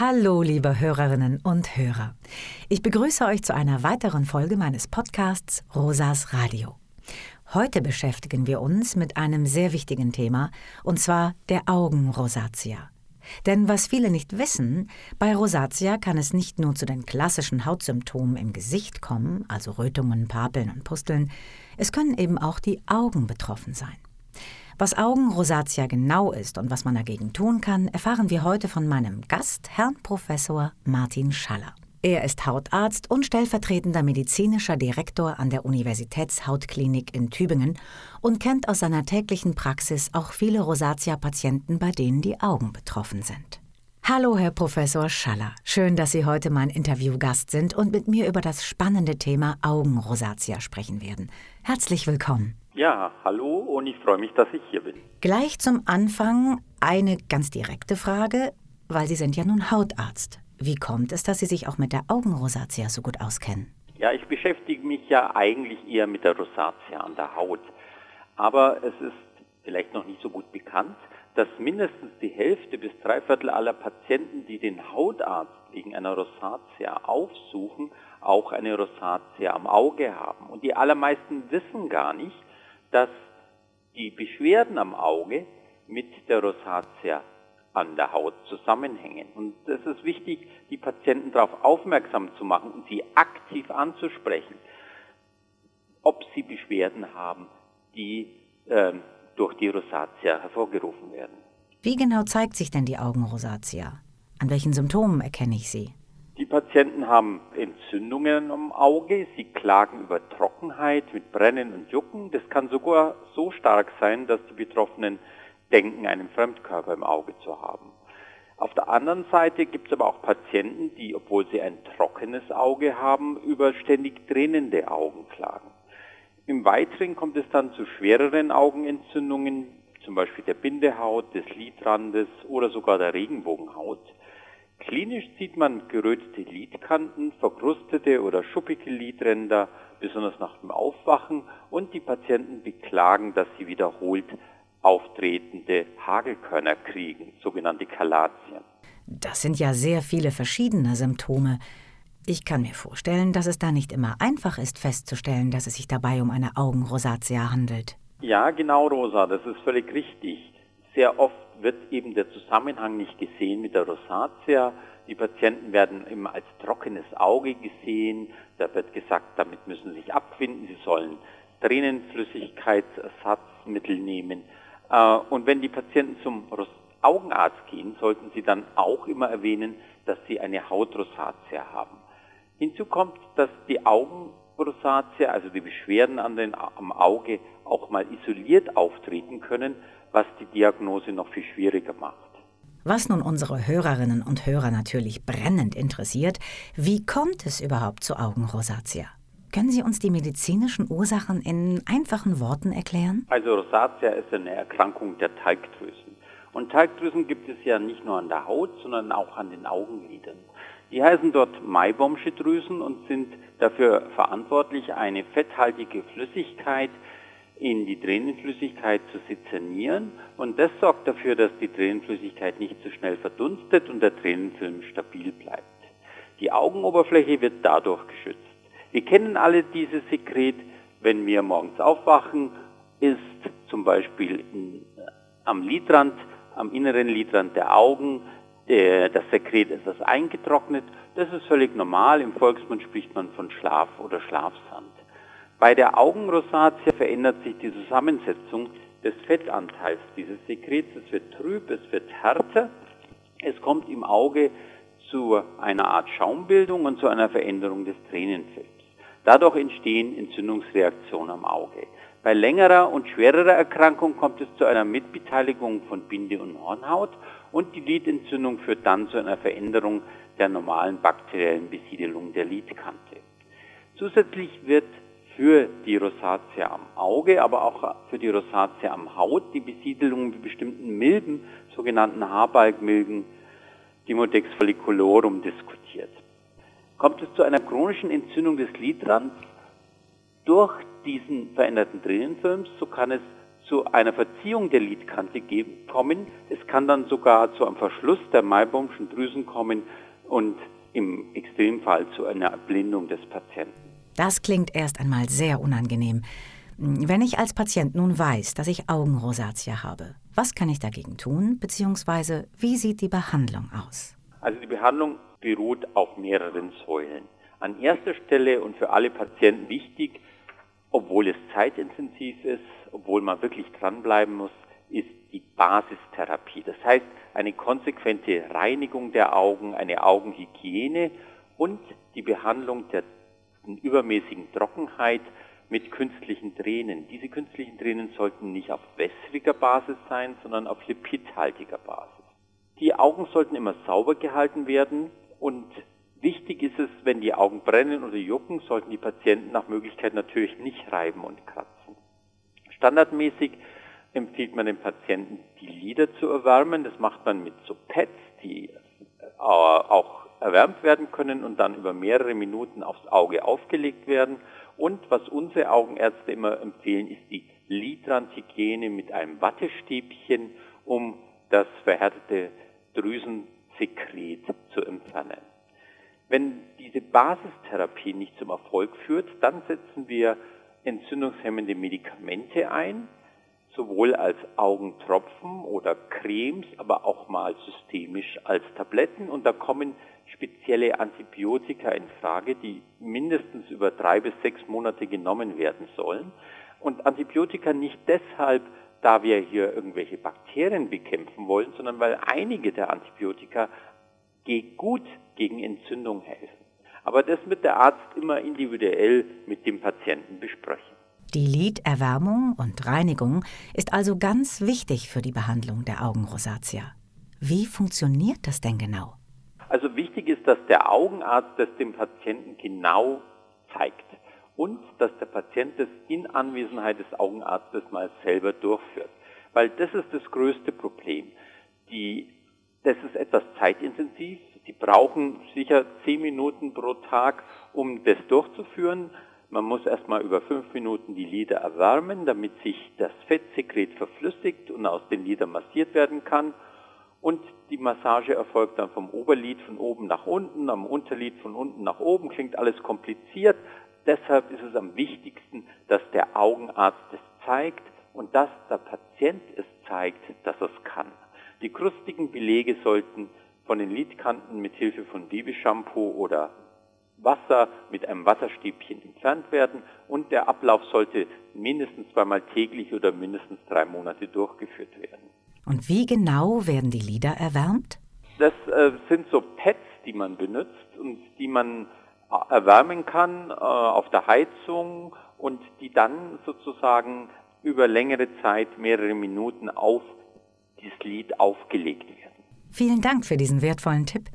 Hallo, liebe Hörerinnen und Hörer. Ich begrüße euch zu einer weiteren Folge meines Podcasts Rosas Radio. Heute beschäftigen wir uns mit einem sehr wichtigen Thema, und zwar der Augenrosatia. Denn was viele nicht wissen, bei Rosatia kann es nicht nur zu den klassischen Hautsymptomen im Gesicht kommen, also Rötungen, Papeln und Pusteln, es können eben auch die Augen betroffen sein. Was Augenrosatia genau ist und was man dagegen tun kann, erfahren wir heute von meinem Gast, Herrn Professor Martin Schaller. Er ist Hautarzt und stellvertretender medizinischer Direktor an der Universitätshautklinik in Tübingen und kennt aus seiner täglichen Praxis auch viele Rosatia-Patienten, bei denen die Augen betroffen sind. Hallo, Herr Professor Schaller. Schön, dass Sie heute mein Interviewgast sind und mit mir über das spannende Thema Augenrosatia sprechen werden. Herzlich willkommen. Ja, hallo und ich freue mich, dass ich hier bin. Gleich zum Anfang eine ganz direkte Frage, weil Sie sind ja nun Hautarzt. Wie kommt es, dass Sie sich auch mit der Augenrosatia so gut auskennen? Ja, ich beschäftige mich ja eigentlich eher mit der Rosatia an der Haut. Aber es ist vielleicht noch nicht so gut bekannt, dass mindestens die Hälfte bis drei Viertel aller Patienten, die den Hautarzt wegen einer Rosatia aufsuchen, auch eine Rosatia am Auge haben. Und die allermeisten wissen gar nicht, dass die Beschwerden am Auge mit der Rosatia an der Haut zusammenhängen. Und es ist wichtig, die Patienten darauf aufmerksam zu machen und sie aktiv anzusprechen, ob sie Beschwerden haben, die äh, durch die Rosatia hervorgerufen werden. Wie genau zeigt sich denn die Augenrosatia? An welchen Symptomen erkenne ich sie? Die Patienten haben Entzündungen am Auge, sie klagen über Trockenheit mit Brennen und Jucken. Das kann sogar so stark sein, dass die Betroffenen denken, einen Fremdkörper im Auge zu haben. Auf der anderen Seite gibt es aber auch Patienten, die, obwohl sie ein trockenes Auge haben, über ständig tränende Augen klagen. Im Weiteren kommt es dann zu schwereren Augenentzündungen, zum Beispiel der Bindehaut, des Lidrandes oder sogar der Regenbogenhaut. Klinisch sieht man gerötete Lidkanten, verkrustete oder schuppige Lidränder, besonders nach dem Aufwachen und die Patienten beklagen, dass sie wiederholt auftretende Hagelkörner kriegen, sogenannte Kalatien. Das sind ja sehr viele verschiedene Symptome. Ich kann mir vorstellen, dass es da nicht immer einfach ist festzustellen, dass es sich dabei um eine Augenrosatia handelt. Ja, genau, Rosa, das ist völlig richtig. Sehr oft wird eben der Zusammenhang nicht gesehen mit der Rosatia. Die Patienten werden immer als trockenes Auge gesehen. Da wird gesagt, damit müssen sie sich abfinden. Sie sollen Tränenflüssigkeitsersatzmittel nehmen. Äh, und wenn die Patienten zum Augenarzt gehen, sollten sie dann auch immer erwähnen, dass sie eine Hautrosatia haben. Hinzu kommt, dass die Augenrosatia, also die Beschwerden an den, am Auge, auch mal isoliert auftreten können was die Diagnose noch viel schwieriger macht. Was nun unsere Hörerinnen und Hörer natürlich brennend interessiert, wie kommt es überhaupt zu Augenrosatia? Können Sie uns die medizinischen Ursachen in einfachen Worten erklären? Also Rosatia ist eine Erkrankung der Talgdrüsen. Und Talgdrüsen gibt es ja nicht nur an der Haut, sondern auch an den Augenlidern. Die heißen dort Maibaumsche Drüsen und sind dafür verantwortlich, eine fetthaltige Flüssigkeit in die Tränenflüssigkeit zu sezernieren und das sorgt dafür, dass die Tränenflüssigkeit nicht zu so schnell verdunstet und der Tränenfilm stabil bleibt. Die Augenoberfläche wird dadurch geschützt. Wir kennen alle dieses Sekret, wenn wir morgens aufwachen, ist zum Beispiel in, am Lidrand, am inneren Lidrand der Augen, der, das Sekret ist das eingetrocknet. Das ist völlig normal. Im Volksmund spricht man von Schlaf oder Schlafsand. Bei der Augenrosatia verändert sich die Zusammensetzung des Fettanteils dieses Sekrets. Es wird trüb, es wird härter. Es kommt im Auge zu einer Art Schaumbildung und zu einer Veränderung des Tränenfilms. Dadurch entstehen Entzündungsreaktionen am Auge. Bei längerer und schwererer Erkrankung kommt es zu einer Mitbeteiligung von Binde- und Hornhaut und die Lidentzündung führt dann zu einer Veränderung der normalen bakteriellen Besiedelung der Lidkante. Zusätzlich wird für die Rosatia am Auge, aber auch für die Rosatia am Haut die Besiedelung mit bestimmten Milben, sogenannten Haarbalgmilben, Dimodex folliculorum, diskutiert. Kommt es zu einer chronischen Entzündung des Lidrands durch diesen veränderten Tränenfilms, so kann es zu einer Verziehung der Lidkante kommen. Es kann dann sogar zu einem Verschluss der Maibomschen Drüsen kommen und im Extremfall zu einer Erblindung des Patienten. Das klingt erst einmal sehr unangenehm. Wenn ich als Patient nun weiß, dass ich Augenrosatia habe, was kann ich dagegen tun, beziehungsweise wie sieht die Behandlung aus? Also die Behandlung beruht auf mehreren Säulen. An erster Stelle und für alle Patienten wichtig, obwohl es zeitintensiv ist, obwohl man wirklich dranbleiben muss, ist die Basistherapie. Das heißt, eine konsequente Reinigung der Augen, eine Augenhygiene und die Behandlung der übermäßigen Trockenheit mit künstlichen Tränen. Diese künstlichen Tränen sollten nicht auf wässriger Basis sein, sondern auf lipidhaltiger Basis. Die Augen sollten immer sauber gehalten werden und wichtig ist es, wenn die Augen brennen oder jucken, sollten die Patienten nach Möglichkeit natürlich nicht reiben und kratzen. Standardmäßig empfiehlt man den Patienten, die Lider zu erwärmen. Das macht man mit so Pads, die äh, auch erwärmt werden können und dann über mehrere Minuten aufs Auge aufgelegt werden. Und was unsere Augenärzte immer empfehlen, ist die Lidrandhygiene mit einem Wattestäbchen, um das verhärtete Drüsensekret zu entfernen. Wenn diese Basistherapie nicht zum Erfolg führt, dann setzen wir entzündungshemmende Medikamente ein, sowohl als Augentropfen oder Cremes, aber auch mal systemisch als Tabletten. Und da kommen spezielle Antibiotika in Frage, die mindestens über drei bis sechs Monate genommen werden sollen. Und Antibiotika nicht deshalb, da wir hier irgendwelche Bakterien bekämpfen wollen, sondern weil einige der Antibiotika gut gegen Entzündung helfen. Aber das wird der Arzt immer individuell mit dem Patienten besprechen. Die Liderwärmung und Reinigung ist also ganz wichtig für die Behandlung der Augenrosatia. Wie funktioniert das denn genau? Also wichtig ist, dass der Augenarzt das dem Patienten genau zeigt und dass der Patient das in Anwesenheit des Augenarztes mal selber durchführt. Weil das ist das größte Problem. Die, das ist etwas zeitintensiv. Sie brauchen sicher zehn Minuten pro Tag, um das durchzuführen. Man muss erstmal über fünf Minuten die Lider erwärmen, damit sich das Fettsekret verflüssigt und aus den Lidern massiert werden kann. Und die Massage erfolgt dann vom Oberlid von oben nach unten, am Unterlid von unten nach oben. Klingt alles kompliziert. Deshalb ist es am wichtigsten, dass der Augenarzt es zeigt und dass der Patient es zeigt, dass er es kann. Die krustigen Belege sollten von den Lidkanten mit Hilfe von Babyshampoo oder Wasser mit einem Wasserstäbchen entfernt werden und der Ablauf sollte mindestens zweimal täglich oder mindestens drei Monate durchgeführt werden. Und wie genau werden die Lieder erwärmt? Das äh, sind so Pads, die man benutzt und die man äh, erwärmen kann äh, auf der Heizung und die dann sozusagen über längere Zeit, mehrere Minuten auf dieses Lied aufgelegt werden. Vielen Dank für diesen wertvollen Tipp.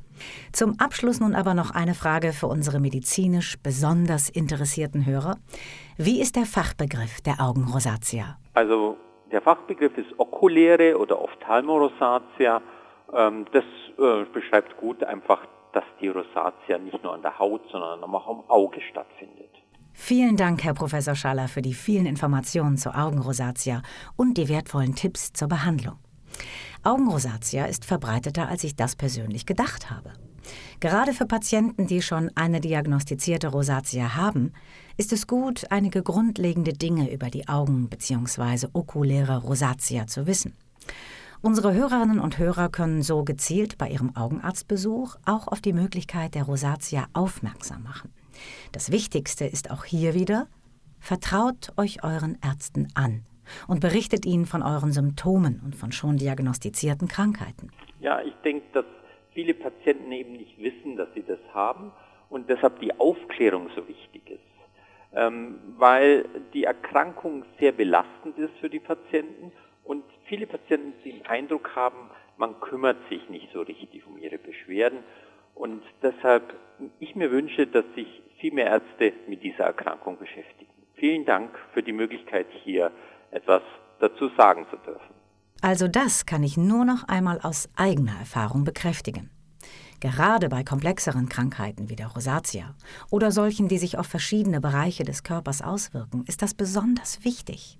Zum Abschluss nun aber noch eine Frage für unsere medizinisch besonders interessierten Hörer. Wie ist der Fachbegriff der Augenrosatia? Also der Fachbegriff ist okuläre oder Ophthalmorosatia. Ähm, das äh, beschreibt gut einfach, dass die Rosatia nicht nur an der Haut, sondern auch am Auge stattfindet. Vielen Dank, Herr Professor Schaller, für die vielen Informationen zur Augenrosatia und die wertvollen Tipps zur Behandlung. Augenrosatia ist verbreiteter, als ich das persönlich gedacht habe. Gerade für Patienten, die schon eine diagnostizierte Rosatia haben, ist es gut, einige grundlegende Dinge über die Augen bzw. okuläre Rosatia zu wissen. Unsere Hörerinnen und Hörer können so gezielt bei ihrem Augenarztbesuch auch auf die Möglichkeit der Rosatia aufmerksam machen. Das Wichtigste ist auch hier wieder, vertraut euch euren Ärzten an und berichtet ihnen von euren Symptomen und von schon diagnostizierten Krankheiten. Ja, ich denke, dass viele Patienten eben nicht wissen, dass sie das haben und deshalb die Aufklärung so wichtig ist. Ähm, weil die Erkrankung sehr belastend ist für die Patienten und viele Patienten den Eindruck haben, man kümmert sich nicht so richtig um ihre Beschwerden und deshalb ich mir wünsche, dass sich viel mehr Ärzte mit dieser Erkrankung beschäftigen. Vielen Dank für die Möglichkeit hier etwas dazu sagen zu dürfen. Also das kann ich nur noch einmal aus eigener Erfahrung bekräftigen. Gerade bei komplexeren Krankheiten wie der Rosatia oder solchen, die sich auf verschiedene Bereiche des Körpers auswirken, ist das besonders wichtig.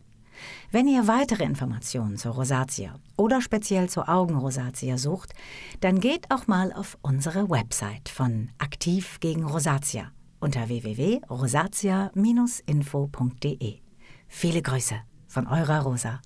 Wenn ihr weitere Informationen zur Rosatia oder speziell zur Augenrosatia sucht, dann geht auch mal auf unsere Website von Aktiv gegen Rosatia unter www.rosatia-info.de. Viele Grüße von eurer Rosa.